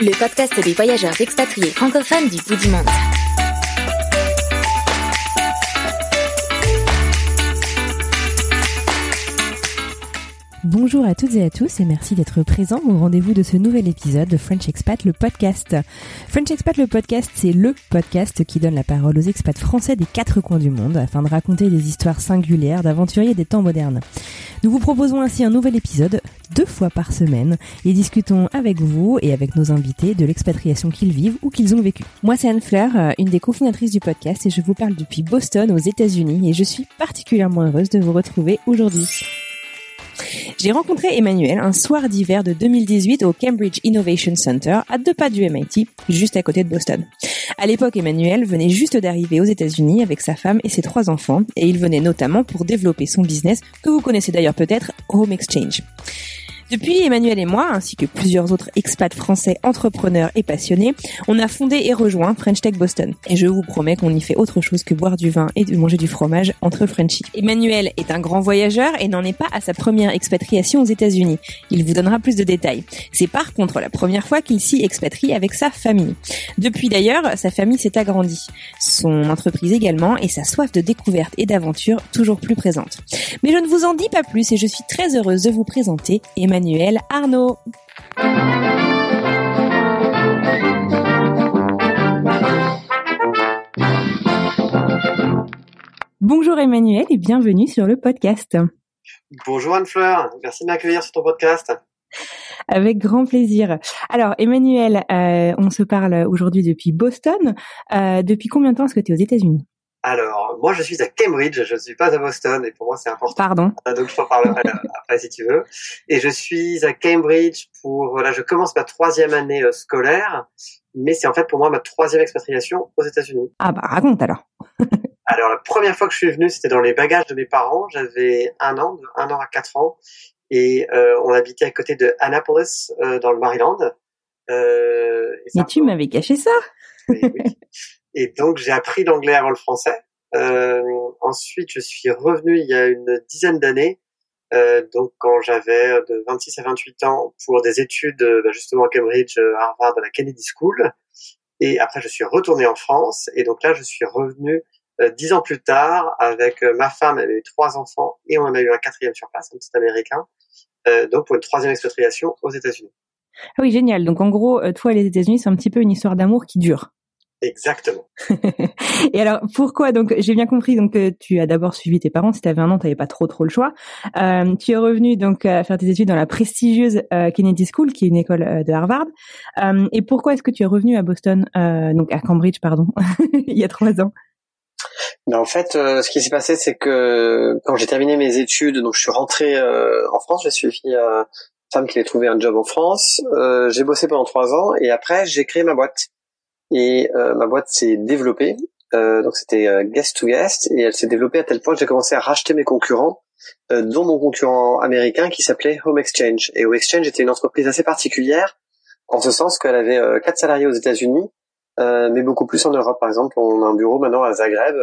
Le podcast des voyageurs expatriés francophones du bout du monde. Bonjour à toutes et à tous et merci d'être présents au rendez-vous de ce nouvel épisode de French Expat, le podcast. French Expat, le podcast, c'est le podcast qui donne la parole aux expats français des quatre coins du monde afin de raconter des histoires singulières d'aventuriers des temps modernes. Nous vous proposons ainsi un nouvel épisode deux fois par semaine et discutons avec vous et avec nos invités de l'expatriation qu'ils vivent ou qu'ils ont vécu. Moi, c'est Anne Fleur, euh, une des cofondatrices du podcast et je vous parle depuis Boston aux États-Unis et je suis particulièrement heureuse de vous retrouver aujourd'hui. J'ai rencontré Emmanuel un soir d'hiver de 2018 au Cambridge Innovation Center, à deux pas du MIT, juste à côté de Boston. À l'époque, Emmanuel venait juste d'arriver aux États-Unis avec sa femme et ses trois enfants, et il venait notamment pour développer son business, que vous connaissez d'ailleurs peut-être, Home Exchange. Depuis, Emmanuel et moi, ainsi que plusieurs autres expats français entrepreneurs et passionnés, on a fondé et rejoint French Tech Boston. Et je vous promets qu'on y fait autre chose que boire du vin et de manger du fromage entre Frenchies. Emmanuel est un grand voyageur et n'en est pas à sa première expatriation aux États-Unis. Il vous donnera plus de détails. C'est par contre la première fois qu'il s'y expatrie avec sa famille. Depuis d'ailleurs, sa famille s'est agrandie. Son entreprise également et sa soif de découverte et d'aventure toujours plus présente. Mais je ne vous en dis pas plus et je suis très heureuse de vous présenter Emmanuel Arnaud. Bonjour Emmanuel et bienvenue sur le podcast. Bonjour Anne-Fleur. Merci de m'accueillir sur ton podcast. Avec grand plaisir. Alors Emmanuel, euh, on se parle aujourd'hui depuis Boston. Euh, depuis combien de temps est-ce que tu es aux États-Unis? Alors, moi je suis à Cambridge, je ne suis pas à Boston et pour moi c'est important. Pardon. Euh, Donc je t'en parlerai après si tu veux. Et je suis à Cambridge pour, voilà, je commence ma troisième année euh, scolaire, mais c'est en fait pour moi ma troisième expatriation aux États-Unis. Ah bah raconte alors. Alors la première fois que je suis venu, c'était dans les bagages de mes parents. J'avais un an, de un an à quatre ans, et euh, on habitait à côté de Annapolis, euh, dans le Maryland. Euh, et Mais tu m'avais caché ça. Oui, oui. Et donc j'ai appris l'anglais avant le français. Euh, ensuite, je suis revenu il y a une dizaine d'années, euh, donc quand j'avais de 26 à 28 ans, pour des études euh, bah, justement à Cambridge, euh, Harvard, à la Kennedy School. Et après, je suis retourné en France. Et donc là, je suis revenu euh, dix ans plus tard avec euh, ma femme, elle avait trois enfants, et on en a eu un quatrième sur place, un petit Américain. Euh, donc pour une troisième expatriation aux États-Unis. Ah oui génial. Donc en gros, euh, toi et les États-Unis, c'est un petit peu une histoire d'amour qui dure. Exactement. et alors pourquoi donc j'ai bien compris donc que tu as d'abord suivi tes parents si tu avais un an tu n'avais pas trop trop le choix Euh, tu es revenu donc à faire tes études dans la prestigieuse euh, Kennedy School qui est une école euh, de Harvard Euh, et pourquoi est-ce que tu es revenu à Boston euh, donc à Cambridge pardon il y a trois ans? Mais en fait, euh, ce qui s'est passé, c'est que quand j'ai terminé mes études, donc je suis rentré euh, en France, j'ai suivi euh, une femme qui avait trouvé un job en France. Euh, j'ai bossé pendant trois ans et après j'ai créé ma boîte. Et euh, ma boîte s'est développée. Euh, donc c'était euh, guest to guest et elle s'est développée à tel point que j'ai commencé à racheter mes concurrents, dont mon concurrent américain qui s'appelait Home Exchange. Et Home Exchange était une entreprise assez particulière en ce sens qu'elle avait quatre salariés aux États-Unis mais beaucoup plus en Europe. Par exemple, on a un bureau maintenant à Zagreb,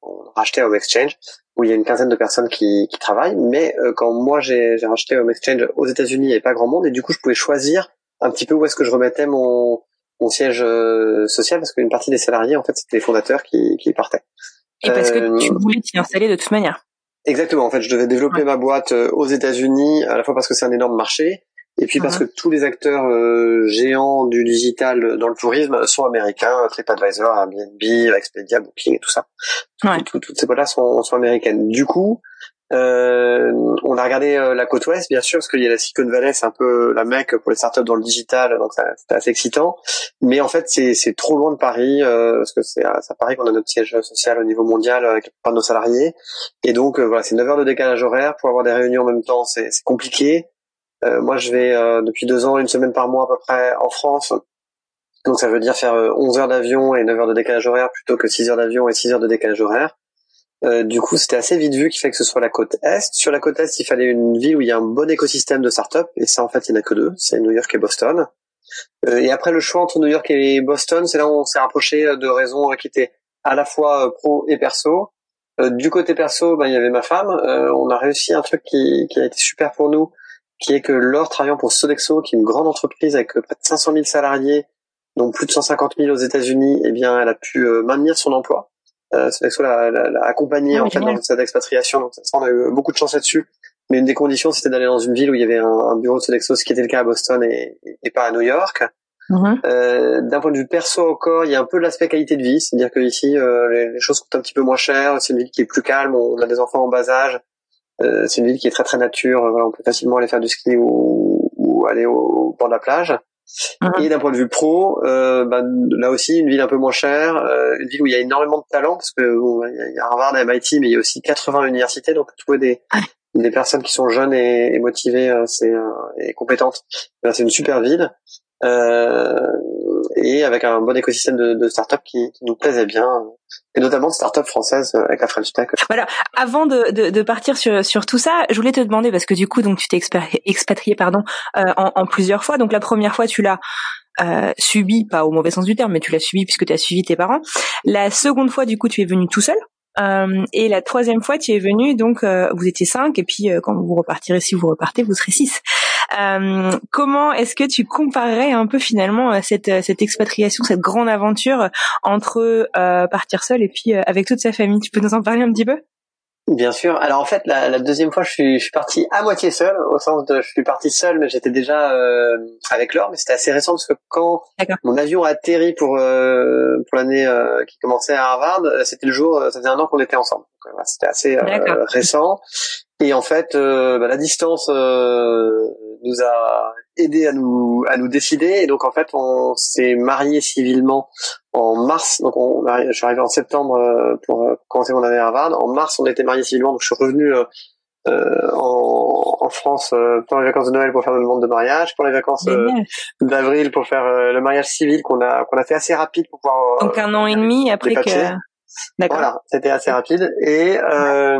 on a racheté Home Exchange, où il y a une quinzaine de personnes qui, qui travaillent. Mais quand moi j'ai racheté Home Exchange aux États-Unis, il n'y avait pas grand monde, et du coup je pouvais choisir un petit peu où est-ce que je remettais mon mon siège euh, social, parce qu'une partie des salariés, en fait, c'était les fondateurs qui, qui partaient. et parce que Euh, tu voulais t'y installer de toute manière Exactement. En fait, je devais développer Ouais. ma boîte euh, aux États-Unis, à la fois parce que c'est un énorme marché, Et puis parce Mhm. que tous les acteurs euh, géants du digital dans le tourisme sont américains, TripAdvisor, Airbnb, Expedia, Booking et tout ça. Tout- Ouais. tout- toutes ces boîtes-là sont, sont américaines. Du coup, euh, on a regardé euh, la côte ouest, bien sûr, parce qu'il y a la Silicon Valley, c'est un peu la mecque pour les startups dans le digital, donc c'était assez excitant. Mais en fait, c'est trop loin de Paris, euh, parce que c'est à Paris qu'on a notre siège social au niveau mondial euh, avec la plupart de nos salariés. Et donc, voilà, c'est 9 heures de décalage horaire. Pour avoir des réunions en même temps, c'est compliqué. Moi, je vais depuis deux ans, une semaine par mois à peu près en France. Donc, ça veut dire faire euh, 11 heures d'avion et 9 heures de décalage horaire plutôt que 6 heures d'avion et 6 heures de décalage horaire. Euh, du coup, c'était assez vite vu qu'il fallait que ce soit la côte Est. Sur la côte Est, il fallait une ville où il y a un bon écosystème de start-up. Et ça, en fait, il n'y en a que deux. C'est New York et Boston. Euh, et après, le choix entre New York et Boston, c'est là où on s'est rapproché euh, de raisons qui étaient à la fois pro et perso. Du côté perso, ben, il y avait ma femme. On a réussi un truc qui, qui a été super pour nous, qui est que Laure, travaillant pour Sodexo, qui est une grande entreprise avec près de 500 000 salariés, dont plus de 150 000 aux États-Unis, eh bien, elle a pu maintenir son emploi. Euh, Sodexo l'a, l'a, l'a accompagnée Ah, en fait dans cette expatriation. Donc ça, on a eu beaucoup de chance là-dessus. Mais une des conditions, c'était d'aller dans une ville où il y avait un, un bureau de Sodexo, ce qui était le cas à Boston et, et pas à New York. Mhm. Euh, d'un point de vue perso encore, il y a un peu de l'aspect qualité de vie, c'est-à-dire que ici euh, les, les choses coûtent un petit peu moins cher. C'est une ville qui est plus calme, on a des enfants en bas âge. Euh, c'est une ville qui est très très nature. Voilà, on peut facilement aller faire du ski ou, ou aller au bord de la plage. Mhm. Et d'un point de vue pro, euh, bah, là aussi une ville un peu moins chère, euh, une ville où il y a énormément de talent parce que bon, il y a- il y a Harvard et MIT, mais il y a aussi 80 universités, donc trouver des des personnes qui sont jeunes et, et motivées, euh, c'est et compétentes, c'est une super ville. Euh, et avec un bon écosystème de, de startups qui, qui nous plaisait bien, et notamment de startups françaises euh, avec la French Tech. Avant de, de, de partir sur, sur tout ça, je voulais te demander parce que du coup, donc tu t'es expatrié, pardon, euh, en, en plusieurs fois. Donc la première fois, tu l'as euh, subi, pas au mauvais sens du terme, mais tu l'as subi puisque tu as suivi tes parents. La seconde fois, du coup, tu es venu tout seul. Euh, et la troisième fois, tu es venu, donc euh, vous étiez cinq, et puis euh, quand vous repartirez, si vous repartez, vous serez six. Euh, comment est-ce que tu comparerais un peu finalement euh, cette, euh, cette expatriation, cette grande aventure entre euh, partir seul et puis euh, avec toute sa famille? Tu peux nous en parler un petit peu? Bien sûr. Alors en fait, la, la deuxième fois, je suis, je suis parti à moitié seul, au sens de je suis parti seul, mais j'étais déjà euh, avec Laure, mais c'était assez récent parce que quand mon avion a atterri pour euh, pour l'année euh, qui commençait à Harvard, c'était le jour, ça faisait un an qu'on était ensemble. Voilà, c'était assez euh, récent. Et en fait, euh, bah, la distance euh, nous a aidé à nous à nous décider. Et donc en fait, on s'est marié civilement en mars. Donc on, je suis arrivé en septembre pour commencer mon année à Harvard. En mars, on était mariés civilement. Donc je suis revenu euh, en, en France euh, pendant les vacances de Noël pour faire une demande de mariage, pour les vacances euh, d'avril pour faire le mariage civil qu'on a qu'on a fait assez rapide pour pouvoir. Donc un an et demi après que. Voilà, c'était assez rapide et euh,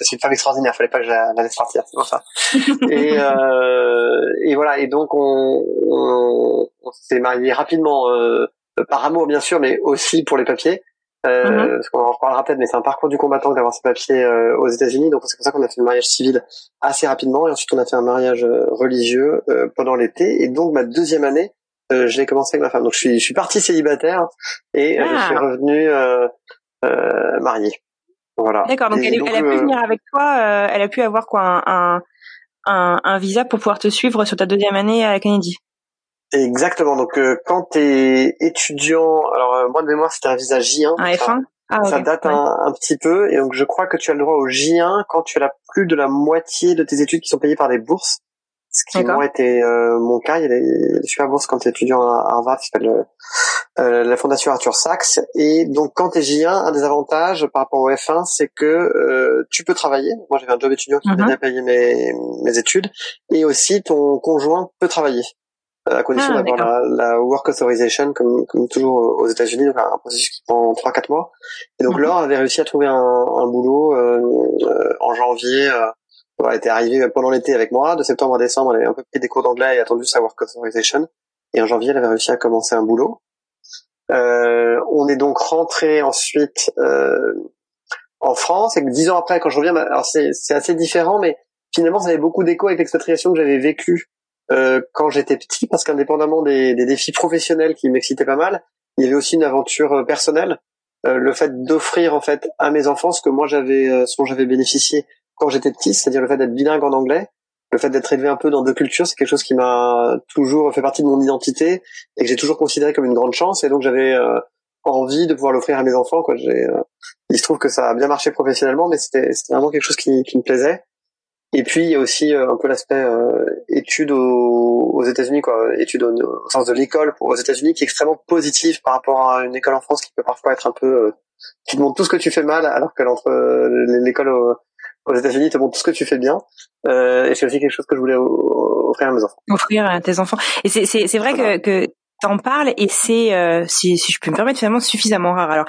c'est une femme extraordinaire. Fallait pas que je la la laisse partir, c'est pour ça. et, euh, et voilà, et donc on, on, on s'est marié rapidement euh, par amour bien sûr, mais aussi pour les papiers. Euh, Mhm. Parce qu'on en reparlera peut-être, mais c'est un parcours du combattant d'avoir ses papiers euh, aux États-Unis. Donc c'est pour ça qu'on a fait le mariage civil assez rapidement, et ensuite on a fait un mariage euh, religieux euh, pendant l'été. Et donc ma deuxième année, euh, je l'ai commencé avec ma femme. Donc je suis, je suis parti célibataire et euh, je Ah. suis revenu euh, euh, marié. Voilà. D'accord. Donc Et elle, est- elle a pu euh, venir avec toi. euh, elle a pu avoir quoi un, un, un, un visa pour pouvoir te suivre sur ta deuxième année à Kennedy? Exactement. Donc euh, quand t'es étudiant, alors euh, moi de mémoire c'était un visa J1. Un F1. Ah, Ça date Ouais. un, un petit peu et donc je crois que tu as le droit au J1 quand tu as la plus de la moitié de tes études qui sont payées par des bourses. Ce qui moi était euh, mon cas. Il y a des, super bourses quand tu es étudiant à Harvard qui s'appelle euh, euh, la fondation Arthur Sachs. Et donc quand tu es J1, un des avantages par rapport au F1, c'est que euh, tu peux travailler. Moi j'avais un job étudiant qui Mhm. m'aidait à payer mes, mes études. Et aussi ton conjoint peut travailler. euh, À condition Ah, d'avoir la, la work authorization comme, comme toujours aux États-Unis, donc un processus qui prend 3-4 mois. Et donc Mhm. Laure avait réussi à trouver un, un boulot euh, euh, en janvier. Euh, elle était arrivée pendant l'été avec moi. De septembre à décembre, elle avait un peu pris des cours d'anglais et attendu sa work authorization. Et en janvier, elle avait réussi à commencer un boulot. Euh, on est donc rentré ensuite euh, en France. Et dix ans après, quand je reviens, bah, alors c'est assez différent, mais finalement, ça avait beaucoup d'écho avec l'expatriation que j'avais vécue euh, quand j'étais petit, parce qu'indépendamment des, des défis professionnels qui m'excitaient pas mal, il y avait aussi une aventure euh, personnelle. Euh, le fait d'offrir en fait à mes enfants ce que moi j'avais, euh, ce dont j'avais bénéficié quand j'étais petit, c'est-à-dire le fait d'être bilingue en anglais. le fait d'être élevé un peu dans deux cultures, c'est quelque chose qui m'a toujours fait partie de mon identité et que j'ai toujours considéré comme une grande chance. Et donc j'avais euh, envie de pouvoir l'offrir à mes enfants. Quoi. Euh, il se trouve que ça a bien marché professionnellement, mais c'était, vraiment quelque chose qui, qui me plaisait. Et puis il y a aussi euh, un peu l'aspect euh, études aux, aux États-Unis, quoi, études au, sens de l'école aux États-Unis, qui est extrêmement positif par rapport à une école en France qui peut parfois être un peu, qui te montre tout ce que tu fais mal, alors que l'école aux États-Unis te montre tout ce que tu fais bien. Euh, et c'est aussi quelque chose que je voulais offrir à mes enfants. Offrir à tes enfants. Et c'est c'est c'est vrai que que t'en parles et c'est euh, si si je peux me permettre finalement suffisamment rare. Alors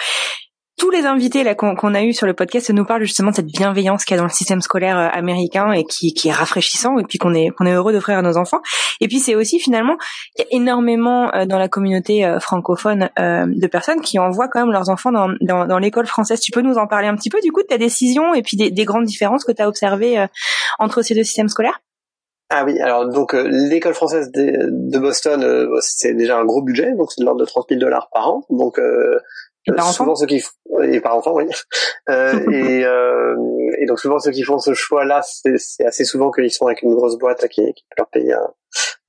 tous les invités là qu'on a eu sur le podcast nous parlent justement de cette bienveillance qu'il y a dans le système scolaire euh, américain et qui, qui est rafraîchissant et puis qu'on est qu'on est heureux d'offrir à nos enfants. Et puis c'est aussi finalement il y a énormément euh, dans la communauté euh, francophone de personnes qui envoient quand même leurs enfants dans, dans, dans l'école française. Tu peux nous en parler un petit peu du coup de ta décision et puis des, des grandes différences que tu as observées entre ces deux systèmes scolaires? Ah oui, alors donc l'école française de, de Boston, c'est déjà un gros budget, donc c'est de l'ordre de 30 000 dollars par an. Donc par souvent ceux qui et par enfant oui. Euh, et, euh, et donc souvent ceux qui font ce choix là c'est assez souvent qu'ils sont avec une grosse boîte qui, qui peut leur payer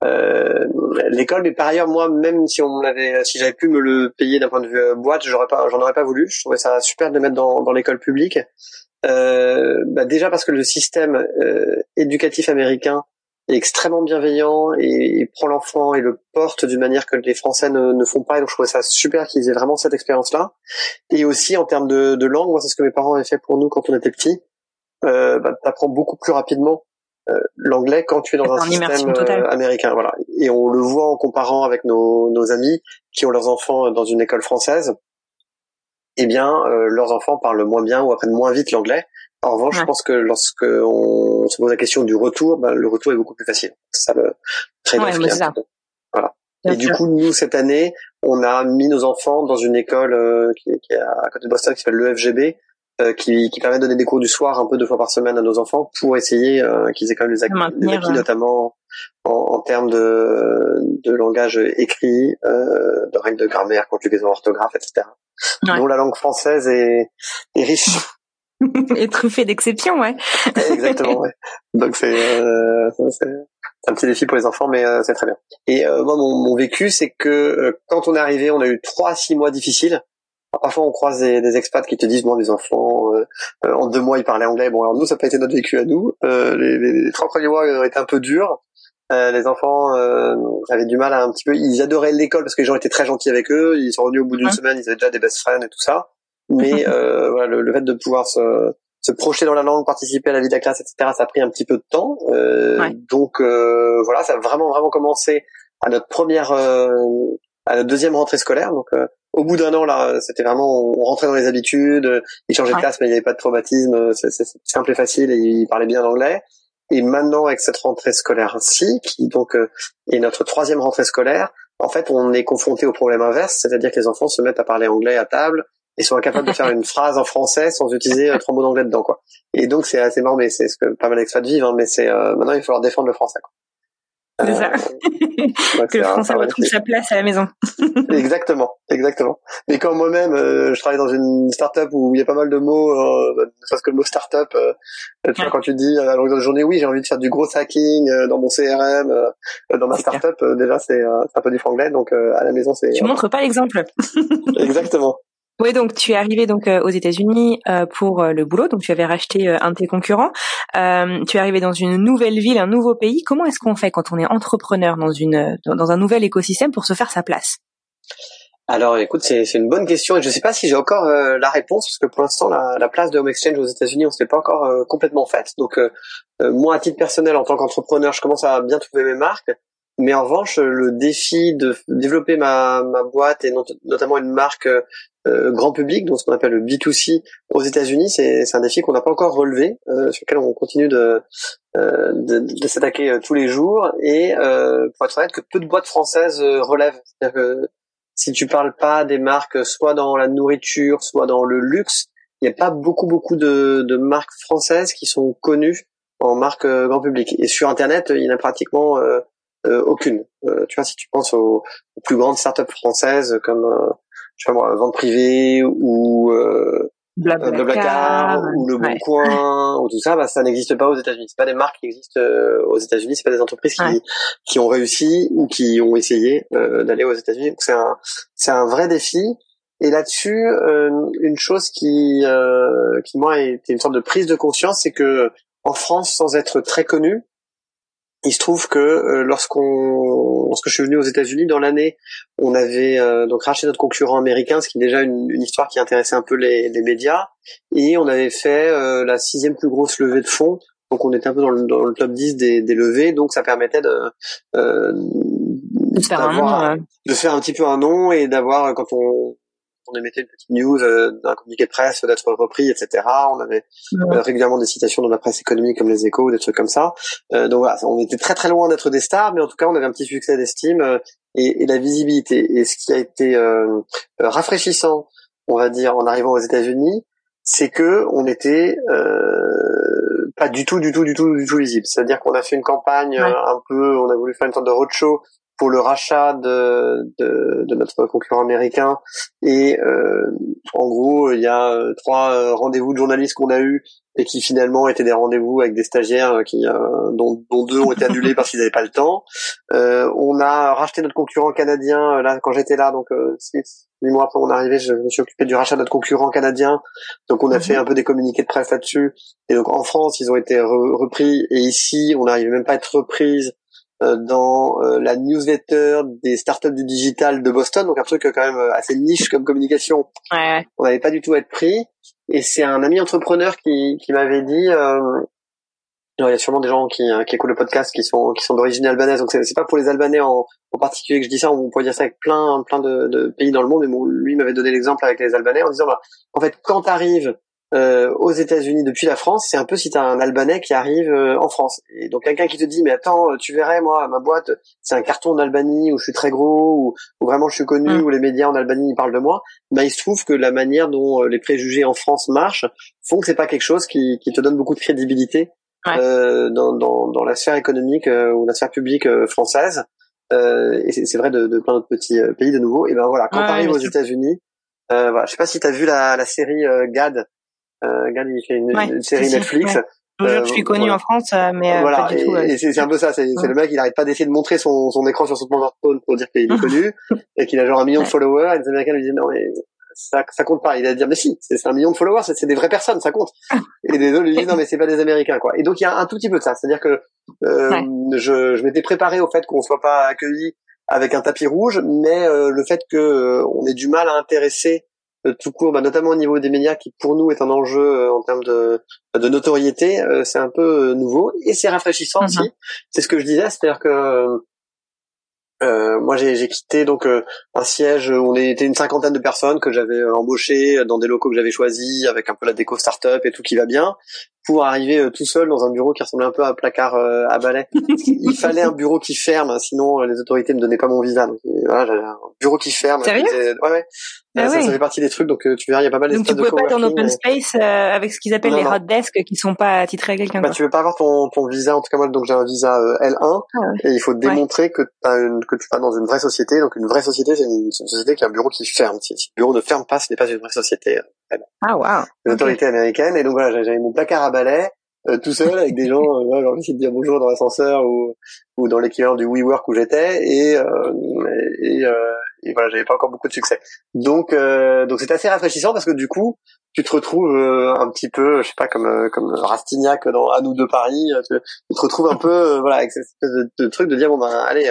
euh, l'école. Mais par ailleurs moi même si on l'avait si j'avais pu me le payer d'un point de vue euh, boîte j'aurais pas j'en aurais pas voulu. Je trouvais ça super de le mettre dans, dans l'école publique. Euh, bah déjà parce que le système éducatif américain est extrêmement bienveillant et il prend l'enfant et le porte d'une manière que les Français ne, ne, font pas. Et donc je trouvais ça super qu'ils aient vraiment cette expérience-là. Et aussi en termes de, de langue, moi c'est ce que mes parents avaient fait pour nous quand on était petits. Euh, bah, t'apprends beaucoup plus rapidement euh, l'anglais quand tu es dans un système euh, américain. Voilà. Et on le voit en comparant avec nos, nos amis qui ont leurs enfants dans une école française. Eh bien, euh, leurs enfants parlent moins bien ou apprennent moins vite l'anglais en revanche, je pense que lorsque on se pose la question du retour, ben, le retour est beaucoup plus facile. C'est ça le très ouais, Voilà. et du coup, nous cette année, on a mis nos enfants dans une école euh, qui, qui, est à côté de Boston, qui s'appelle l'EFGB, euh, qui, qui, permet de donner des cours du soir un peu deux fois par semaine à nos enfants pour essayer euh, qu'ils aient quand même des, acquis, notamment en, en, termes de, de langage écrit, euh, de règles de grammaire, conjugaison, orthographe, etc. Ouais. Dont la langue française est, est riche. Et truffé d'exceptions, ouais. Exactement, ouais. Donc c'est euh, un petit défi pour les enfants, mais euh, c'est très bien. Et euh, moi, mon, mon vécu, c'est que euh, quand on est arrivé, on a eu trois, six mois difficiles. Alors, parfois, on croise des, des, expats qui te disent, moi, mes enfants, euh, en deux mois, ils parlaient anglais. Bon, alors nous, ça n'a pas été notre vécu à nous. Les, les, les, trois premiers mois ont été un peu durs. les enfants avaient du mal à un petit peu. Ils adoraient l'école parce que les gens étaient très gentils avec eux. Ils sont revenus au bout d'une semaine, ils avaient déjà des best friends et tout ça mais euh, voilà, le, le, fait de pouvoir se, se projeter dans la langue, participer à la vie de la classe, etc., ça a pris un petit peu de temps. Euh, ouais. Donc euh, voilà, ça a vraiment vraiment commencé à notre première, euh, à notre deuxième rentrée scolaire. Donc euh, au bout d'un an là, c'était vraiment on rentrait dans les habitudes, ils changeaient de classe, mais il n'y avait pas de traumatisme, c'est simple et facile et ils parlaient bien l'anglais. Et maintenant avec cette rentrée scolaire-ci, qui donc est notre troisième rentrée scolaire, en fait on est confronté au problème inverse, c'est-à-dire que les enfants se mettent à parler anglais à table, et sont incapables de faire une phrase en français sans utiliser trois mots d'anglais dedans quoi. Et donc c'est assez marrant, mais c'est ce que pas mal d'expats vivent, hein, mais c'est euh, maintenant il va falloir défendre le français. Quoi. C'est ça. Euh, que le français retrouve sa place à la maison. exactement, exactement. Mais quand moi-même, euh, je travaille dans une start-up où il y a pas mal de mots, euh, ne serait-ce que le mot start-up, euh, tu vois, quand tu dis à longueur de journée, oui, j'ai envie de faire du gros hacking dans mon CRM, dans ma start-up, déjà c'est un peu du franglais, donc à la maison c'est... Tu montres pas l'exemple. exactement. Oui, donc tu es arrivé donc euh, aux États-Unis euh, pour euh, le boulot, donc tu avais racheté un de tes concurrents. tu es arrivé dans une nouvelle ville, un nouveau pays. Comment est-ce qu'on fait quand on est entrepreneur dans une dans un nouvel écosystème pour se faire sa place? Alors, écoute, c'est une bonne question et je ne sais pas si j'ai encore la réponse parce que pour l'instant, la, la, place de Home Exchange aux États-Unis, on ne s'est pas encore complètement faite. Donc, moi, à titre personnel, en tant qu'entrepreneur, je commence à bien trouver mes marques. Mais en revanche, le défi de développer ma, ma boîte et notamment une marque euh, grand public, donc ce qu'on appelle le B2C aux États-Unis, c'est un défi qu'on n'a pas encore relevé, euh, sur lequel on continue de, euh, de, de s'attaquer euh, tous les jours. Et euh, pour être honnête, que peu de boîtes françaises relèvent. C'est-à-dire que si tu parles pas des marques, soit dans la nourriture, soit dans le luxe, il n'y a pas beaucoup beaucoup de, de marques françaises qui sont connues en marque grand public. Et sur Internet, il y en a pratiquement euh, aucune. Euh, tu vois, si tu penses aux, aux plus grandes startups françaises comme, euh, je sais pas moi, vente privée ou Blablacar, ou le Bon Coin ou tout ça, bah, ça n'existe pas aux États-Unis. C'est pas des marques qui existent aux États-Unis, c'est pas des entreprises qui qui ont réussi ou qui ont essayé d'aller aux États-Unis. C'est un c'est un vrai défi. Et là-dessus, une chose qui qui moi a été une sorte de prise de conscience, c'est que en France, sans être très connu, il se trouve que euh, lorsqu'on, lorsque je suis venu aux États-Unis dans l'année, on avait euh, donc racheté notre concurrent américain, ce qui est déjà une, une histoire qui intéressait un peu les, les, médias, et on avait fait euh, la sixième plus grosse levée de fonds. Donc on était un peu dans le, dans le top 10 des, des, levées, donc ça permettait de, de, faire un de faire un petit peu un nom et d'avoir quand on on émettait une petite news euh, d'un communiqué de presse d'être repris, etc. On avait euh, régulièrement des citations dans la presse économique comme les échos, des trucs comme ça. Euh, donc voilà, on était très très loin d'être des stars, mais en tout cas on avait un petit succès d'estime euh, et, et, la visibilité. Et ce qui a été rafraîchissant, on va dire, en arrivant aux États-Unis, c'est que on était pas du tout, du tout, du tout, du tout visible. C'est-à-dire qu'on a fait une campagne un peu, on a voulu faire une sorte de roadshow pour le rachat de, de, de notre concurrent américain. Et euh, en gros, il y a euh, trois euh, rendez-vous de journalistes qu'on a eu et qui finalement étaient des rendez-vous avec des stagiaires qui dont, dont, deux ont été annulés parce qu'ils n'avaient pas le temps. Euh, on a racheté notre concurrent canadien là quand j'étais là, donc six, mois après mon arrivée, je me suis occupé du rachat de notre concurrent canadien. Donc on a fait mhm. un peu des communiqués de presse là-dessus. Et donc en France, ils ont été repris et ici, on n'arrive même pas à être reprise euh, dans euh, la newsletter des startups du digital de Boston, donc un truc quand même euh, assez niche comme communication. Ouais. On n'avait pas du tout à être pris. Et c'est un ami entrepreneur qui, qui m'avait dit, euh, il y a sûrement des gens qui, qui écoutent le podcast qui sont qui sont d'origine albanaise, donc c'est pas pour les Albanais en, en, particulier que je dis ça. On pourrait dire ça avec plein plein de, de pays dans le monde, mais bon, lui m'avait donné l'exemple avec les Albanais en disant, bah, en fait, quand t'arrives euh, aux États-Unis depuis la France, c'est un peu si t'as un Albanais qui arrive euh, en France. Et donc quelqu'un qui te dit mais attends, tu verrais moi ma boîte, c'est un carton d'Albanie où je suis très gros ou, vraiment je suis connu mm. où les médias en Albanie parlent de moi. Bah il se trouve que la manière dont euh, les préjugés en France marchent font que c'est pas quelque chose qui, qui te donne beaucoup de crédibilité euh, dans, dans, dans la sphère économique ou la sphère publique française. et c'est vrai de, de, plein d'autres petits pays de nouveau. Et ben voilà, quand tu arrives aux États-Unis, voilà, je sais pas si tu as vu la, la série euh, Gad, il fait une, série Netflix. Euh, je suis connu en France, euh, mais euh, voilà, pas du tout. Et, et c'est un peu ça. C'est le mec, il arrête pas d'essayer de montrer son, son écran sur son smartphone pour dire qu'il est connu et qu'il a genre un million de followers. Et les Américains lui disent non mais ça, ça compte pas. Il va dire mais si, c'est un million de followers, c'est des vraies personnes, ça compte. Et les autres lui disent non mais c'est pas des Américains quoi. Et donc il y a un tout petit peu de ça. C'est-à-dire que euh, je, je m'étais préparé au fait qu'on soit pas accueilli avec un tapis rouge, mais le fait que on ait du mal à intéresser euh, tout court, bah, notamment au niveau des médias, qui pour nous est un enjeu euh, en termes de, de notoriété, euh, c'est un peu nouveau et c'est rafraîchissant aussi. Mhm. C'est ce que je disais, c'est-à-dire que euh, moi, j'ai quitté donc un siège où on était une cinquantaine de personnes que j'avais embauchées dans des locaux que j'avais choisis, avec un peu la déco start-up et tout qui va bien, pour arriver euh, tout seul dans un bureau qui ressemblait un peu à un placard euh, à balai. il fallait un bureau qui ferme, sinon euh, les autorités me donnaient pas mon visa. Donc voilà, j'avais un bureau qui ferme. Sérieux? Ouais, ouais. Ah ça, ça, fait partie des trucs, donc tu verras, il y a pas mal d'espaces de Donc tu peux pas être en open space avec ce qu'ils appellent les hot desks qui sont pas attitrés à quelqu'un. Bah, tu veux pas avoir ton, ton visa, en tout cas moi, donc j'ai un visa L1 ah et il faut démontrer que as une, que tu vas dans une vraie société. Donc une vraie société, c'est une, société qui a un bureau qui ferme. Si, si le bureau ne ferme pas, ce n'est pas une vraie société. Ah wow. Une autorité américaine et donc voilà, j'avais mon placard à balai euh, tout seul avec des gens, euh, genre de dire bonjour dans l'ascenseur ou, ou dans l'équivalent du WeWork où j'étais et, euh, et, euh, et, voilà, j'avais pas encore beaucoup de succès. Donc euh, donc c'est assez rafraîchissant parce que du coup tu te retrouves un petit peu, je sais pas comme comme Rastignac dans À nous de Paris, tu, te retrouves un peu voilà avec cette espèce de, de, truc de dire bon ben allez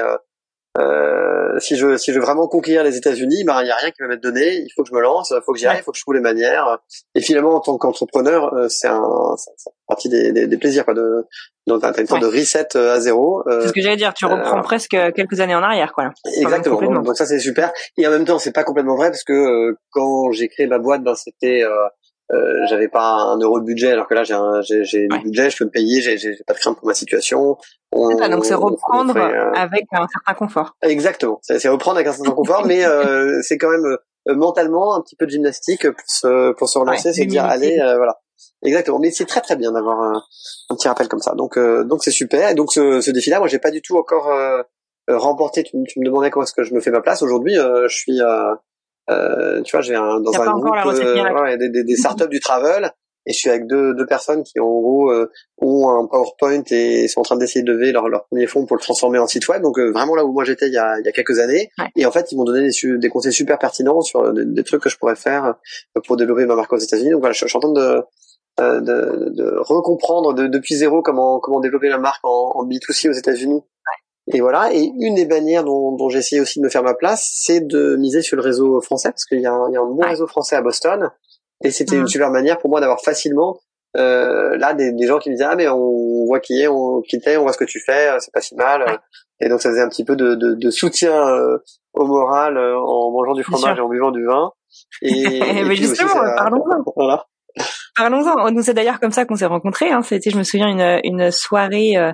euh, si je si je veux vraiment conquérir les États-Unis, ben il y a rien qui va m'être donné. Il faut que je me lance, il faut que j'y aille, il faut que je trouve les manières. Et finalement, en tant qu'entrepreneur, euh, c'est un, c'est partie des, des, des, plaisirs quoi. De donc t'as une sorte de reset euh, à zéro. c'est ce que j'allais dire. Tu reprends presque quelques années en arrière quoi. Exactement. Donc, ça c'est super. Et en même temps, c'est pas complètement vrai parce que quand j'ai créé ma boîte, ben c'était euh, j'avais pas un euro de budget alors que là j'ai un j'ai, j'ai du budget je peux me payer j'ai, j'ai pas de crainte pour ma situation. On, donc c'est reprendre euh, avec un certain confort. Exactement. C'est, reprendre avec un certain confort mais euh, c'est quand même euh, mentalement un petit peu de gymnastique pour se pour se relancer c'est dire allez voilà. Exactement. Mais c'est très très bien d'avoir un, un petit rappel comme ça. Donc donc c'est super. Et donc ce, ce défi là moi j'ai pas du tout encore remporté. Tu, tu, me demandais comment est-ce que je me fais ma place. Aujourd'hui je suis euh, tu vois, j'ai un, dans un groupe euh, des, des, des, startups du travel et je suis avec deux, deux personnes qui en gros euh, ont un PowerPoint et sont en train d'essayer de lever leur, leur premier fonds pour le transformer en site web. Donc euh, vraiment là où moi j'étais il y a, il y a quelques années. Et en fait ils m'ont donné des, des, conseils super pertinents sur des, trucs que je pourrais faire pour développer ma marque aux États-Unis. Donc voilà, je, suis en train de de, de recomprendre de, depuis zéro comment comment développer la marque en, en B2C aux États-Unis. Et voilà. Et une des bannières dont, dont j'ai essayé aussi de me faire ma place, c'est de miser sur le réseau français parce qu'il y, y, a un bon réseau français à Boston. Et c'était une mm. super manière pour moi d'avoir facilement euh, là des, des, gens qui me disaient ah mais on voit qui est, on qui t'es, on voit ce que tu fais, c'est pas si mal. Et donc ça faisait un petit peu de, de, de soutien euh, au moral euh, en mangeant du fromage et en buvant du vin. Et, mais justement, parlons-en. Voilà. Parlons-en. Nous c'est d'ailleurs comme ça qu'on s'est rencontrés. Hein. C'était, je me souviens, une, une soirée euh, euh,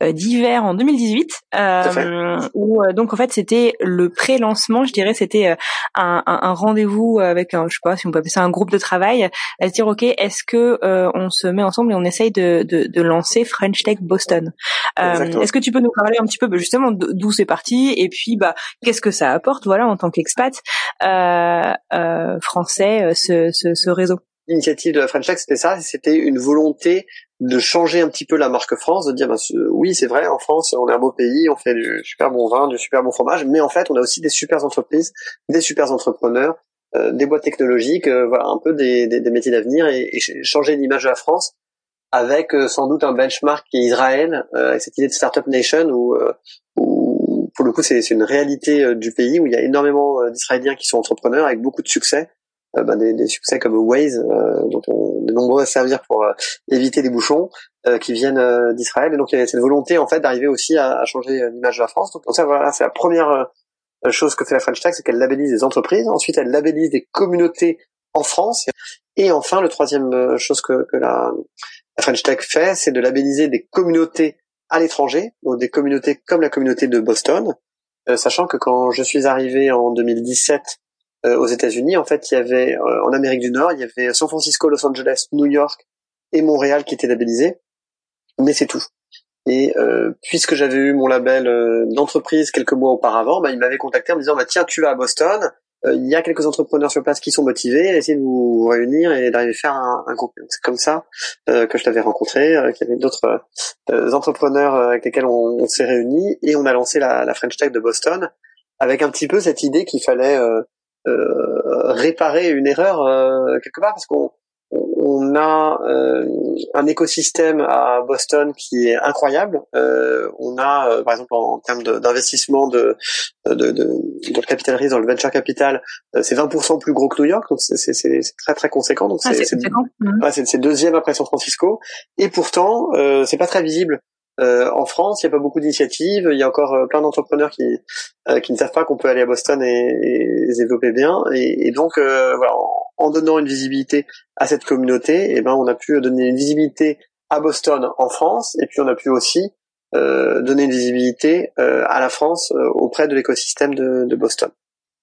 d'hiver en 2018 euh, où euh, donc en fait c'était le pré-lancement, je dirais, c'était un, un, un rendez-vous avec un, je sais pas si on peut appeler ça un groupe de travail, à se dire ok, est-ce que on se met ensemble et on essaye de, de, de lancer French Tech Boston? est-ce que tu peux nous parler un petit peu bah, justement d'où c'est parti et puis bah qu'est-ce que ça apporte voilà en tant qu'expat français ce, ce, ce réseau? L'initiative de French Tech, c'était ça, c'était une volonté de changer un petit peu la marque France, de dire bah, oui c'est vrai en France on est un beau pays, on fait du super bon vin, du super bon fromage, mais en fait on a aussi des super entreprises, des super entrepreneurs, euh, des boîtes technologiques, euh, voilà un peu des, des, des métiers d'avenir et, et, changer l'image de la France avec euh, sans doute un benchmark qui est Israël, avec cette idée de startup nation où, où pour le coup c'est une réalité du pays où il y a énormément d'Israéliens qui sont entrepreneurs avec beaucoup de succès. euh, ben, des, des, succès comme Waze, euh, dont on est nombreux à servir pour euh, éviter les bouchons, qui viennent d'Israël. Et donc il y a cette volonté en fait d'arriver aussi à, à changer l'image de la France. Donc ça voilà, c'est la première chose que fait la French Tech, c'est qu'elle labellise des entreprises. Ensuite, elle labellise des communautés en France. Et enfin, le troisième chose que, que la, la, French Tech fait, c'est de labelliser des communautés à l'étranger, donc des communautés comme la communauté de Boston, sachant que quand je suis arrivé en 2017 euh, aux États-Unis, en fait, il y avait euh, en Amérique du Nord, il y avait San Francisco, Los Angeles, New York et Montréal qui étaient labellisés, mais c'est tout. Et euh, puisque j'avais eu mon label d'entreprise quelques mois auparavant, bah, il m'avait contacté en me disant bah, tiens tu vas à Boston, il y a quelques entrepreneurs sur place qui sont motivés, essayez de vous réunir et d'arriver à faire un, un groupe. C'est comme ça que je t'avais rencontré, qu'il y avait d'autres entrepreneurs avec lesquels on, s'est réunis et on a lancé la, la, French Tech de Boston avec un petit peu cette idée qu'il fallait euh, réparer une erreur euh, quelque part parce qu'on on a euh, un écosystème à Boston qui est incroyable. Euh, on a, par exemple, en, termes d'investissement de, de, de, de, capital risque dans le venture capital, c'est 20% plus gros que New York, donc c'est très très conséquent. Donc ah, c'est deuxième après San Francisco, et pourtant c'est pas très visible. Euh, en France, il n'y a pas beaucoup d'initiatives. Il y a encore euh, plein d'entrepreneurs qui euh, qui ne savent pas qu'on peut aller à Boston et, et développer bien. Et, donc, voilà, en, donnant une visibilité à cette communauté, eh ben, on a pu donner une visibilité à Boston en France, et puis on a pu aussi donner une visibilité à la France auprès de l'écosystème de Boston.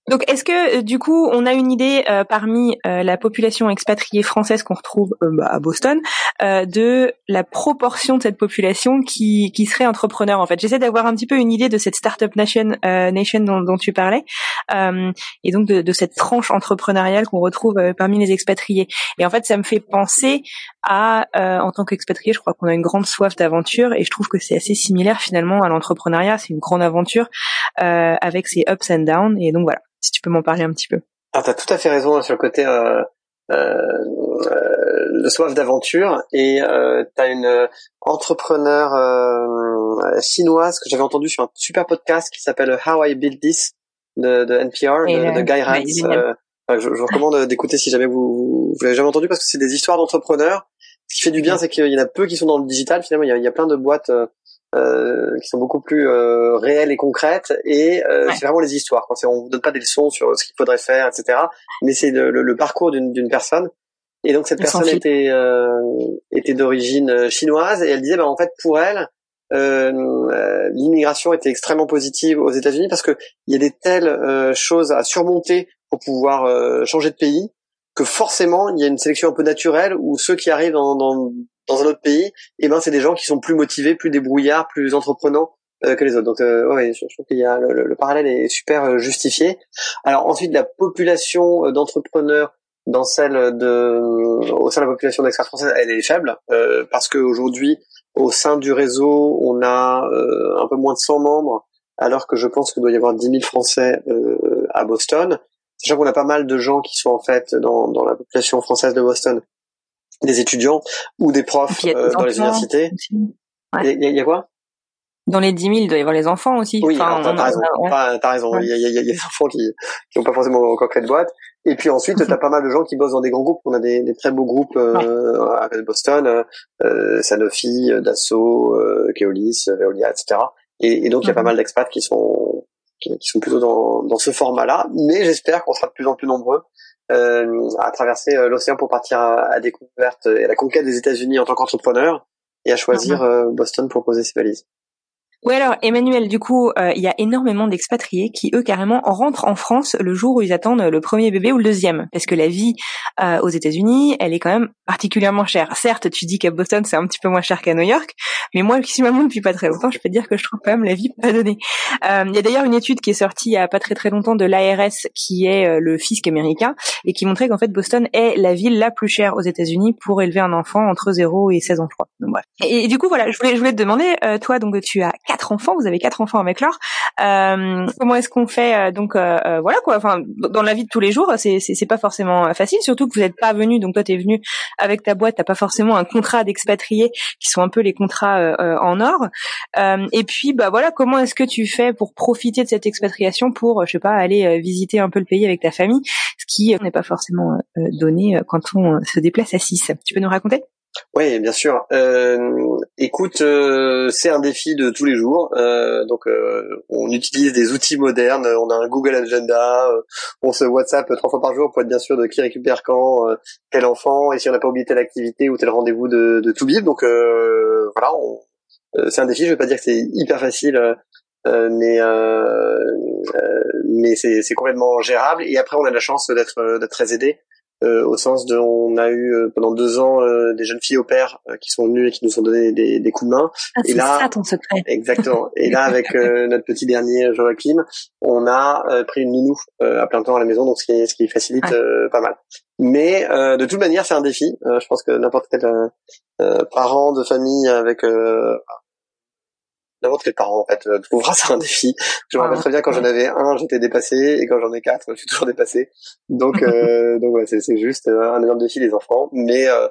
Donc, est-ce que euh, du coup, on a une idée euh, parmi euh, la population expatriée française qu'on retrouve bah, à Boston de la proportion de cette population qui, qui serait entrepreneur En fait, j'essaie d'avoir un petit peu une idée de cette startup nation, nation dont, dont, tu parlais, et donc de, cette tranche entrepreneuriale qu'on retrouve parmi les expatriés. Et en fait, ça me fait penser à, en tant qu'expatrié, je crois qu'on a une grande soif d'aventure, et je trouve que c'est assez similaire finalement à l'entrepreneuriat. C'est une grande aventure avec ses ups and downs, et donc voilà si tu peux m'en parler un petit peu. Ah, tu as tout à fait raison hein, sur le côté euh, euh, le soif d'aventure et euh, tu as une entrepreneur euh, chinoise que j'avais entendu sur un super podcast qui s'appelle How I Build This de, de NPR de, de, Guy Raz. je, vous recommande d'écouter si jamais vous vous l'avez jamais entendu parce que c'est des histoires d'entrepreneurs. Ce qui fait du bien, c'est qu'il y en a peu qui sont dans le digital. Finalement, il y a, il y a plein de boîtes euh, qui sont beaucoup plus euh, réelles et concrètes et euh, c'est vraiment les histoires. Quand on vous donne pas des leçons sur ce qu'il faudrait faire, etc. Mais c'est le, le, parcours d'une personne. Et donc cette personne était était d'origine chinoise et elle disait bah en fait pour elle l'immigration était extrêmement positive aux États-Unis parce que il y a des telles choses à surmonter pour pouvoir changer de pays que forcément il y a une sélection un peu naturelle où ceux qui arrivent dans, dans, dans un autre pays, eh ben c'est des gens qui sont plus motivés, plus débrouillards, plus entreprenants que les autres. Donc ouais, je, trouve qu'il y a le, le, parallèle est super justifié. Alors ensuite la population d'entrepreneurs dans celle de au sein de la population d'experts française, elle est faible parce qu'aujourd'hui au sein du réseau, on a un peu moins de 100 membres alors que je pense qu'il doit y avoir 10 000 Français euh, à Boston. Sachant qu'on a pas mal de gens qui sont en fait dans, dans la population française de Boston, des étudiants ou des profs euh, dans les universités. Il y, a quoi? Dans les 10 000, il doit y avoir les enfants aussi. Oui, enfin, t'as raison. T'as raison. Il, y a, il, y a, des enfants qui qui ont pas forcément encore créé de boîte. Et puis ensuite, t'as pas mal de gens qui bossent dans des grands groupes. On a des, des très beaux groupes euh, à Boston, euh, Sanofi, Dassault, euh, Keolis, Veolia, etc. Et, et donc il y a pas mhm. mal d'expats qui sont qui, sont plutôt dans, dans ce format-là. Mais j'espère qu'on sera de plus en plus nombreux euh, à traverser euh, l'océan pour partir à, à découverte et à la conquête des États-Unis en tant qu'entrepreneur et à choisir euh, Boston pour poser ses valises. Oui alors Emmanuel, du coup, euh, il y a énormément d'expatriés qui eux carrément rentrent en France le jour où ils attendent le premier bébé ou le deuxième, parce que la vie euh, aux États-Unis, elle est quand même particulièrement chère. Certes, tu dis qu'à Boston c'est un petit peu moins cher qu'à New York, mais moi qui suis maman depuis pas très longtemps, je peux te dire que je trouve quand même la vie pas donnée. Euh, il y a d'ailleurs une étude qui est sortie il y a pas très très longtemps de l'ARS, qui est le fisc américain, et qui montrait qu'en fait Boston est la ville la plus chère aux États-Unis pour élever un enfant entre 0 et 16 ans, je crois. Donc, bref. Et, du coup voilà, je voulais je voulais te demander, toi donc tu as quatre enfants, vous avez quatre enfants avec Laure. Euh, comment est-ce qu'on fait euh, donc euh, voilà quoi Enfin, dans la vie de tous les jours, c'est c'est pas forcément facile, surtout que vous n'êtes pas venu. Donc toi, t'es venu avec ta boîte, t'as pas forcément un contrat d'expatrié qui sont un peu les contrats en or. et puis bah voilà, comment est-ce que tu fais pour profiter de cette expatriation pour je sais pas aller visiter un peu le pays avec ta famille, ce qui n'est pas forcément donné quand on se déplace à 6. Tu peux nous raconter? Oui, bien sûr. Euh, écoute, euh, c'est un défi de tous les jours. Euh, donc, euh, on utilise des outils modernes. On a un Google Agenda. Euh, on se WhatsApp trois fois par jour pour être bien sûr de qui récupère quand, quel enfant, et si on n'a pas oublié telle activité ou tel rendez-vous de, de tout vivre. Donc, voilà, c'est un défi. Je vais pas dire que c'est hyper facile. mais mais c'est complètement gérable et après on a la chance d'être d'être très aidé euh, au sens de on a eu euh, pendant deux ans euh, des jeunes filles au père qui sont venues et qui nous ont donné des, des coups de main. Ah, et là, ça ton secret. Exactement. Et là, avec notre petit dernier Joachim, on a pris une nounou à plein temps à la maison, donc ce qui, ce qui facilite pas mal. Mais de toute manière, c'est un défi. je pense que n'importe quel parent de famille avec n'importe quel parent en fait trouvera ça un défi. Je me rappelle très bien quand j'en avais un, j'étais dépassé, et quand j'en ai quatre, je suis toujours dépassé. Donc euh, donc ouais, c'est c'est juste euh, un énorme défi les enfants. Mais euh,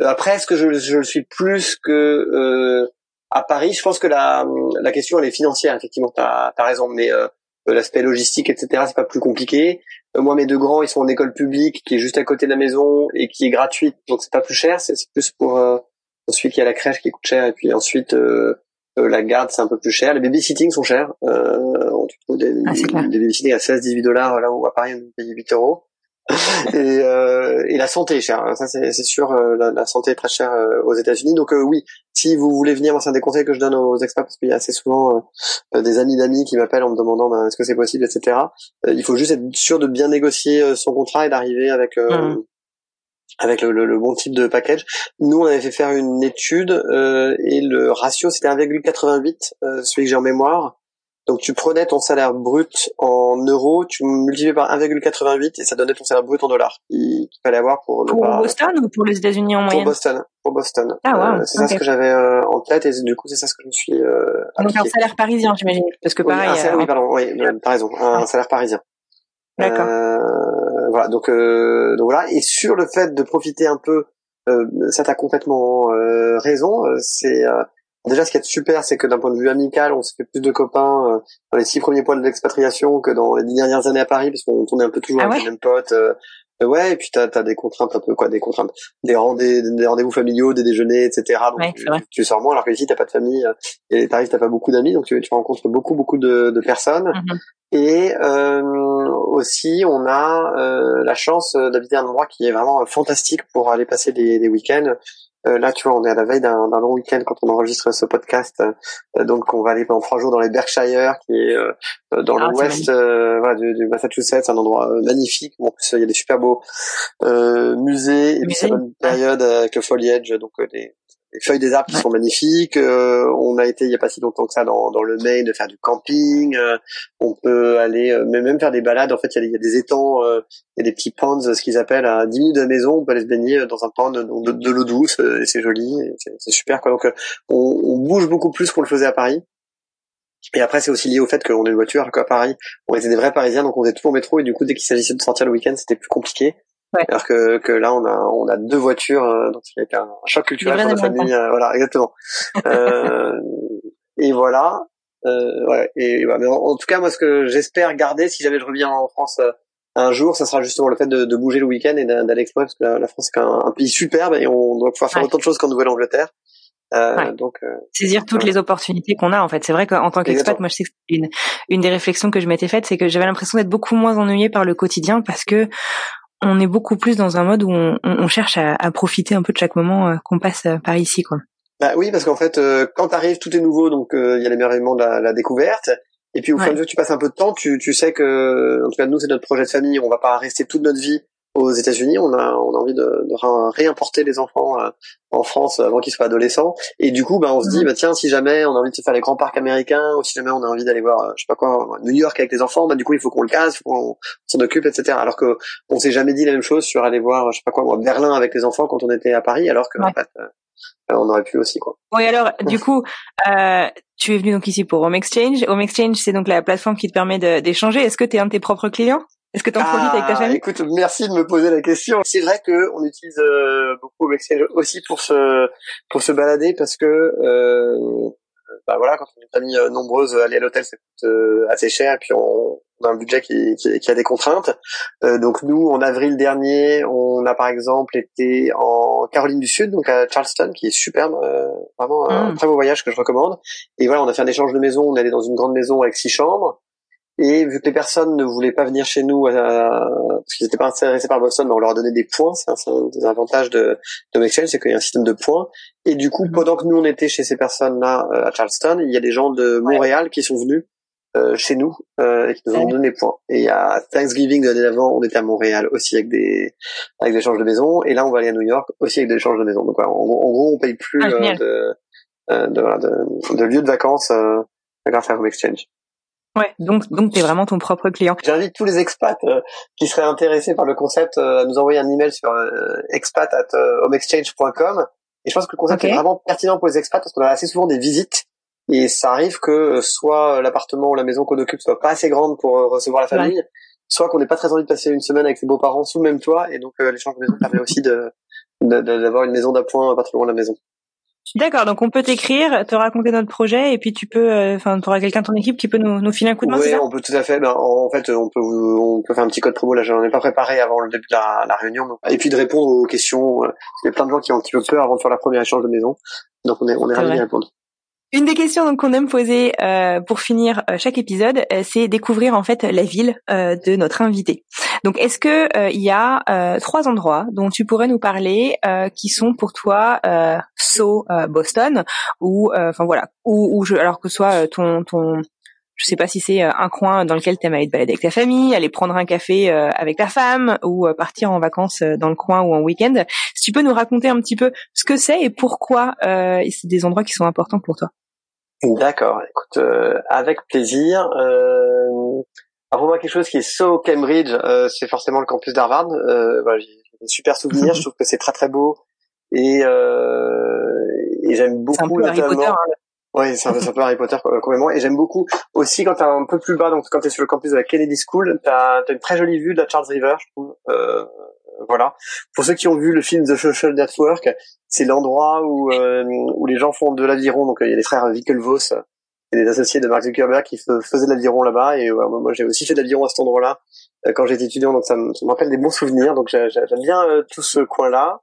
après, est-ce que je, je le suis plus que euh, à Paris Je pense que la la question elle est financière. Effectivement, t'as as raison, mais euh, l'aspect logistique, etc. C'est pas plus compliqué. moi, mes deux grands, ils sont en école publique qui est juste à côté de la maison et qui est gratuite, donc c'est pas plus cher. C'est plus pour celui qui a la crèche qui coûte cher et puis ensuite euh, la garde, c'est un peu plus cher. Les babysitting sont chers. Euh, on trouve des, ah, des babysitting à 16-18 dollars là où à Paris on paye 8 euros. et, euh, et la santé est chère. Ça c'est sûr. Euh, la, la, santé est très chère euh, aux États-Unis. Donc oui, si vous voulez venir, moi c'est un des conseils que je donne aux experts parce qu'il y a assez souvent des amis d'amis qui m'appellent en me demandant ben, est-ce que c'est possible, etc. il faut juste être sûr de bien négocier son contrat et d'arriver avec mmh avec le, le, bon type de package. Nous, on avait fait faire une étude euh, et le ratio c'était 1,88, euh, celui que j'ai en mémoire. Donc tu prenais ton salaire brut en euros, tu multipliais par 1,88 et ça donnait ton salaire brut en dollars qu'il fallait avoir pour Pour Boston ou pour les États-Unis en moyenne Pour Boston, pour Boston. Ah ouais. c'est ça ce que j'avais euh, en tête et du coup c'est ça ce que je me suis. Euh, Donc un salaire parisien, j'imagine, parce que pareil. Oui, oui, pardon, oui, t'as raison, un salaire parisien. D'accord. Euh, voilà, donc, euh, donc voilà. Et sur le fait de profiter un peu, euh, ça t'a complètement euh, raison. Euh, c'est déjà ce qui est super, c'est que d'un point de vue amical, on se fait plus de copains dans les six premiers points de l'expatriation que dans les dix dernières années à Paris, parce qu'on tournait un peu toujours ah avec les mêmes potes. Ouais, et puis t'as as des contraintes un peu quoi, des contraintes, des rendez des rendez-vous familiaux, des déjeuners, etc. Donc tu, sors moins, alors que ici t'as pas de famille et t'arrives t'as pas beaucoup d'amis, donc tu, tu rencontres beaucoup beaucoup de, de personnes. Mm-hmm. Et euh, aussi, on a euh, la chance d'habiter un endroit qui est vraiment fantastique pour aller passer des, des week-ends. Euh, là, tu vois, on est à la veille d'un long week-end quand on enregistre ce podcast. Euh, donc, on va aller pendant trois jours dans les Berkshire, qui est euh, dans ah, l'ouest voilà, du, du, Massachusetts, un endroit magnifique. en plus, il y a des super beaux musées. Et puis, c'est une période avec le foliage, donc des les feuilles des arbres qui sont magnifiques. on a été il y a pas si longtemps que ça dans, dans le Maine de faire du camping. on peut aller même faire des balades. En fait, il y, a, des étangs, il y a des petits ponds, ce qu'ils appellent à 10 minutes de la maison. On peut aller se baigner dans un pond de, de, l'eau douce et c'est joli, c'est super. Quoi. Donc on, on bouge beaucoup plus qu'on le faisait à Paris. Et après, c'est aussi lié au fait qu'on a une voiture, qu'à Paris, on était des vrais Parisiens, donc on faisait tout en métro, et du coup, dès qu'il s'agissait de sortir le week-end, c'était plus compliqué. Ouais. Alors que, que là, on a, on a deux voitures, euh, donc il y a un, choc culturel pour la famille. Euh, voilà, exactement. euh, et voilà. Euh, ouais, et Mais en, tout cas, moi, ce que j'espère garder, si jamais je reviens en France euh, un jour, ça sera justement le fait de, de bouger le week-end et d'aller explorer, parce que la, France c'est un, un, pays superbe et on doit pouvoir faire autant de choses qu'en Nouvelle-Angleterre. Euh, donc euh, saisir toutes les opportunités qu'on a en fait. C'est vrai qu'en tant qu'expat, moi je sais que une une des réflexions que je m'étais faite, c'est que j'avais l'impression d'être beaucoup moins ennuyée par le quotidien parce que on est beaucoup plus dans un mode où on, on cherche à, à, profiter un peu de chaque moment euh, qu'on passe euh, par ici quoi. Bah oui, parce qu'en fait, quand t'arrives, tout est nouveau, donc il y a l'émerveillement de la, la, découverte. Et puis au fur et à mesure que tu passes un peu de temps, tu, tu sais que, en tout cas nous c'est notre projet de famille, on va pas rester toute notre vie aux États-Unis, on a on a envie de, de réimporter les enfants euh, en France avant qu'ils soient adolescents. Et du coup, ben on se dit, mhm. bah tiens, si jamais on a envie de se faire les grands parcs américains, ou si jamais on a envie d'aller voir, euh, je sais pas quoi, New York avec les enfants, bah du coup il faut qu'on le case, qu'on s'en occupe, etc. Alors que on s'est jamais dit la même chose sur aller voir, je sais pas quoi, Berlin avec les enfants quand on était à Paris, alors que en fait, euh, on aurait pu aussi quoi. Oui, alors du coup, euh, tu es venu donc ici pour Home Exchange. Home Exchange, c'est donc la plateforme qui te permet d'échanger. Est-ce que tu es un de tes propres clients? Est-ce que tu en profites avec ta famille? Écoute, merci de me poser la question. C'est vrai que on utilise euh, beaucoup Excel aussi pour se pour se balader parce que euh, bah voilà, quand on est famille euh, nombreuse, aller à l'hôtel ça coûte euh, assez cher et puis on, a un budget qui, qui, qui a des contraintes. Euh, donc nous, en avril dernier, on a par exemple été en Caroline du Sud, donc à Charleston, qui est superbe, vraiment un mm. très beau voyage que je recommande. Et voilà, on a fait un échange de maison. On est allé dans une grande maison avec six chambres. Et vu que les personnes ne voulaient pas venir chez nous, euh, parce qu'ils n'étaient pas intéressés par Boston, mais on leur a donné des points. C'est un, des avantages de, de Exchange, c'est qu'il y a un système de points. Et du coup, mhm. pendant que nous on était chez ces personnes-là euh, à Charleston, il y a des gens de Montréal qui sont venus euh, chez nous euh, et qui nous ont donné des points. Et a Thanksgiving l'année d'avant, on était à Montréal aussi avec des avec des échanges de maison. Et là, on va aller à New York aussi avec des échanges de maison. Donc voilà, en, gros, on paye plus ah, de, de, voilà, de, de lieux de vacances grâce à Home Exchange. Ouais, donc donc t'es vraiment ton propre client. J'invite tous les expats euh, qui seraient intéressés par le concept euh, à nous envoyer un email sur euh, expat at homeexchange.com. Et je pense que le concept est vraiment pertinent pour les expats parce qu'on a assez souvent des visites et ça arrive que soit l'appartement ou la maison qu'on occupe soit pas assez grande pour recevoir la famille, soit qu'on n'ait pas très envie de passer une semaine avec ses beaux-parents sous le même toit et donc l'échange de maison permet aussi de d'avoir une maison d'appoint pas trop loin de la maison. D'accord, donc on peut t'écrire, te raconter notre projet, et puis tu peux, euh, enfin, tu auras quelqu'un de ton équipe qui peut nous, nous filer un coup de main. Oui, on peut tout à fait. Ben, en fait, on peut, on peut faire un petit code promo. Là, j'en ai pas préparé avant le début de la, la réunion. Et puis de répondre aux questions. Euh, il y a plein de gens qui ont un petit peu peur avant de faire la première échange de maison, donc on est, on est, ravis d'y répondre. Une des questions qu'on aime poser euh, pour finir euh, chaque épisode, euh, c'est découvrir en fait la ville de notre invité. Donc, est-ce que il y a trois endroits dont tu pourrais nous parler qui sont pour toi so Boston ou enfin voilà ou, ou je, alors que ce soit ton ton je sais pas si c'est un coin dans lequel tu aimes aller te balader avec ta famille, aller prendre un café avec ta femme ou partir en vacances dans le coin ou en week-end. Si tu peux nous raconter un petit peu ce que c'est et pourquoi c'est des endroits qui sont importants pour toi. D'accord, écoute, euh, avec plaisir. Euh, alors pour moi, quelque chose qui est so Cambridge, euh, c'est forcément le campus d'Harvard. Euh, voilà, j'ai des super souvenirs. je trouve que c'est très très beau et, euh, et j'aime beaucoup. C'est un peu Harry Potter. Hein. Oui, c'est un, peu Harry Potter complètement. Et j'aime beaucoup aussi quand t'es un peu plus bas, donc quand t'es sur le campus de la Kennedy School, t'as as une très jolie vue de la Charles River, je trouve. Euh, voilà. Pour ceux qui ont vu le film The Social Network, c'est l'endroit où euh, où les gens font de l'aviron. Donc il y a les frères Winklevoss et les associés de Mark Zuckerberg qui faisaient de l'aviron là-bas. Et moi j'ai aussi fait de l'aviron à cet endroit-là euh, quand j'étais étudiant. Donc ça me, rappelle des bons souvenirs. Donc j'aime bien euh, tout ce coin-là.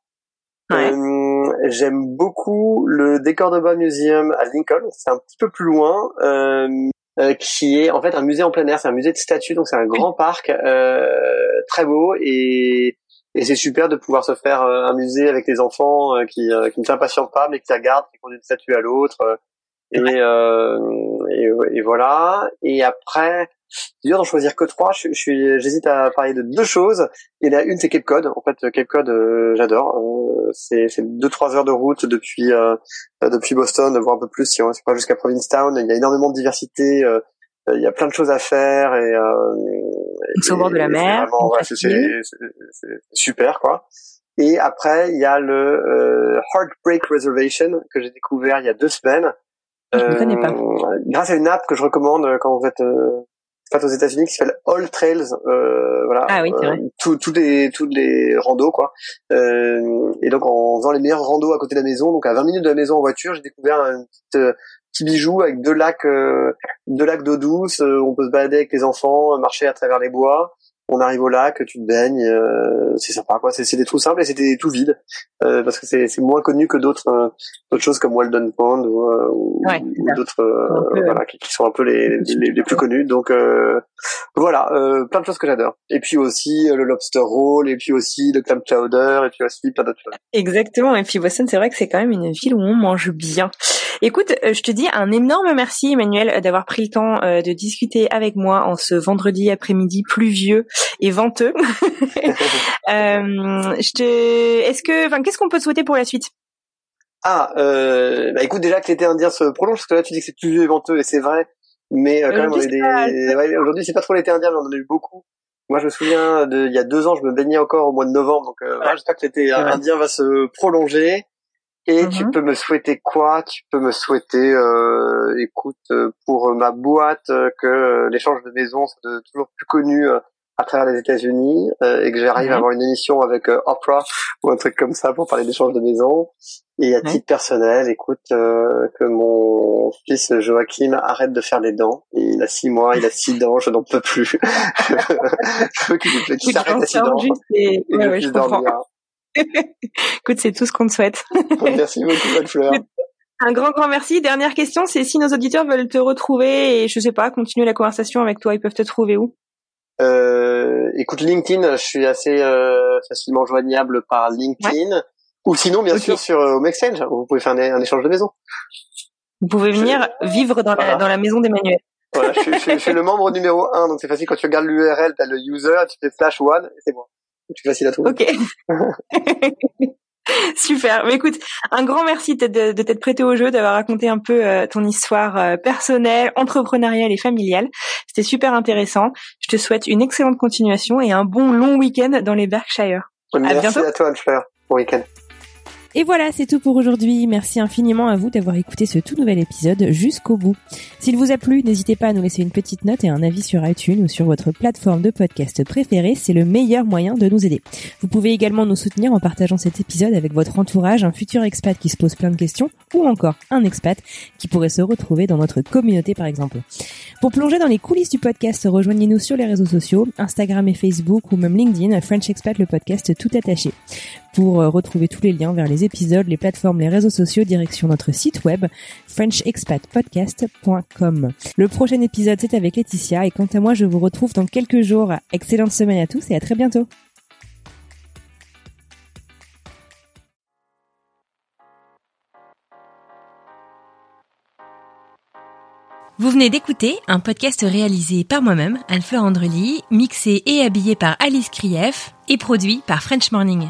J'aime beaucoup le décor de Bas Museum à Lincoln. C'est un petit peu plus loin. qui est en fait un musée en plein air, c'est un musée de statues, donc c'est un grand parc très beau et et c'est super de pouvoir se faire euh, un musée avec les enfants euh, qui, euh, qui ne s'impatientent pas, mais qui regardent, qui font d'une statue à l'autre. Et, et, et, voilà. Et après, c'est dur d'en choisir que trois. Je, suis, j'hésite à parler de deux choses. Et la une, c'est Cape Cod. En fait, Cape Cod, j'adore. c'est c'est deux trois heures de route depuis depuis Boston, voire un peu plus si on ne pas jusqu'à Provincetown. Il y a énormément de diversité. il y a plein de choses à faire et, c'est au bord de la mer. c'est super quoi. Et après, il y a le Heartbreak Reservation que j'ai découvert il y a deux semaines. Je ne connais pas. Grâce à une app que je recommande quand vous êtes aux États-Unis qui s'appelle All Trails, euh, voilà, ah oui, euh, tous les tous les randos quoi. Euh, et donc en faisant les meilleurs randos à côté de la maison, donc à 20 minutes de la maison en voiture, j'ai découvert un petit, euh, petit bijou avec deux lacs, euh, deux lacs d'eau douce. on peut se balader avec les enfants, marcher à travers les bois on arrive au lac, tu te baignes, euh, c'est sympa quoi. C'est des trous simples et c'était tout vide euh, parce que c'est moins connu que d'autres euh, d'autres choses comme Walden Pond ou, ou, d'autres voilà qui, sont un peu les, les, les plus connus. Donc voilà, plein de choses que j'adore. Et puis aussi le lobster roll et puis aussi le clam chowder et puis aussi plein d'autres choses. Exactement. Et puis Boston, c'est vrai que c'est quand même une ville où on mange bien. Écoute, je te dis un énorme merci Emmanuel d'avoir pris le temps de discuter avec moi en ce vendredi après-midi pluvieux et venteux. euh, je te, est-ce que, enfin, qu'est-ce qu'on peut te souhaiter pour la suite? Ah, euh, bah écoute, déjà que l'été indien se prolonge, parce que là tu dis que c'est pluvieux et venteux, et c'est vrai. Mais euh, quand même, on des... ouais, aujourd'hui c'est pas trop l'été indien, mais on en a eu beaucoup. Moi, je me souviens de, il y a deux ans, je me baignais encore au mois de novembre, donc euh, j'espère que l'été indien va se prolonger. Et tu mhm. peux me souhaiter quoi? Tu peux me souhaiter, euh, écoute, pour ma boîte, que l'échange de maisons soit toujours plus connu à travers les États-Unis euh, et que j'arrive à avoir une émission avec euh, Oprah ou un truc comme ça pour parler d'échange de maison. Et à titre personnel, écoute, euh, que mon fils Joachim arrête de faire les dents. Il a six mois, il a six dents, je n'en peux plus. je veux qu'il s'arrête à six dents. Et, ouais, ouais, je dormir. écoute, c'est tout ce qu'on te souhaite. Merci beaucoup, bonne fleur. Un grand, grand merci. Dernière question, c'est si nos auditeurs veulent te retrouver et, je sais pas, continuer la conversation avec toi, ils peuvent te trouver où? Euh, écoute, LinkedIn, je suis assez euh, facilement joignable par LinkedIn. Ou sinon, bien sûr, sur euh, Home Exchange, vous pouvez faire un, échange de maison. Vous pouvez venir vivre dans, la, dans la maison d'Emmanuel. Voilà, je, je, je, suis le membre numéro un, donc c'est facile. Quand tu regardes l'URL, tu as le user, tu fais slash one, et c'est bon. C'est facile à trouver. Ok. Super. Mais écoute, un grand merci de, de, t'être prêté au jeu, d'avoir raconté un peu euh, ton histoire euh, personnelle, entrepreneuriale et familiale. C'était super intéressant. Je te souhaite une excellente continuation et un bon long week-end dans les Berkshire. Merci à, bientôt. à toi, Anne-Fleur. Bon week-end. Et voilà, c'est tout pour aujourd'hui. Merci infiniment à vous d'avoir écouté ce tout nouvel épisode jusqu'au bout. S'il vous a plu, n'hésitez pas à nous laisser une petite note et un avis sur iTunes ou sur votre plateforme de podcast préférée. C'est le meilleur moyen de nous aider. Vous pouvez également nous soutenir en partageant cet épisode avec votre entourage, un futur expat qui se pose plein de questions ou encore un expat qui pourrait se retrouver dans notre communauté par exemple. Pour plonger dans les coulisses du podcast, rejoignez-nous sur les réseaux sociaux, Instagram et Facebook ou même LinkedIn, French Expat le podcast tout attaché. Pour euh, retrouver tous les liens vers les épisodes, les plateformes, les réseaux sociaux, direction notre site web frenchexpatpodcast.com. Le prochain épisode, c'est avec Laetitia et quant à moi, je vous retrouve dans quelques jours. Excellente semaine à tous et à très bientôt. Vous venez d'écouter un podcast réalisé par moi-même, Anne-Fleur Andrely, mixé et habillé par Alice Krief et produit par French Morning.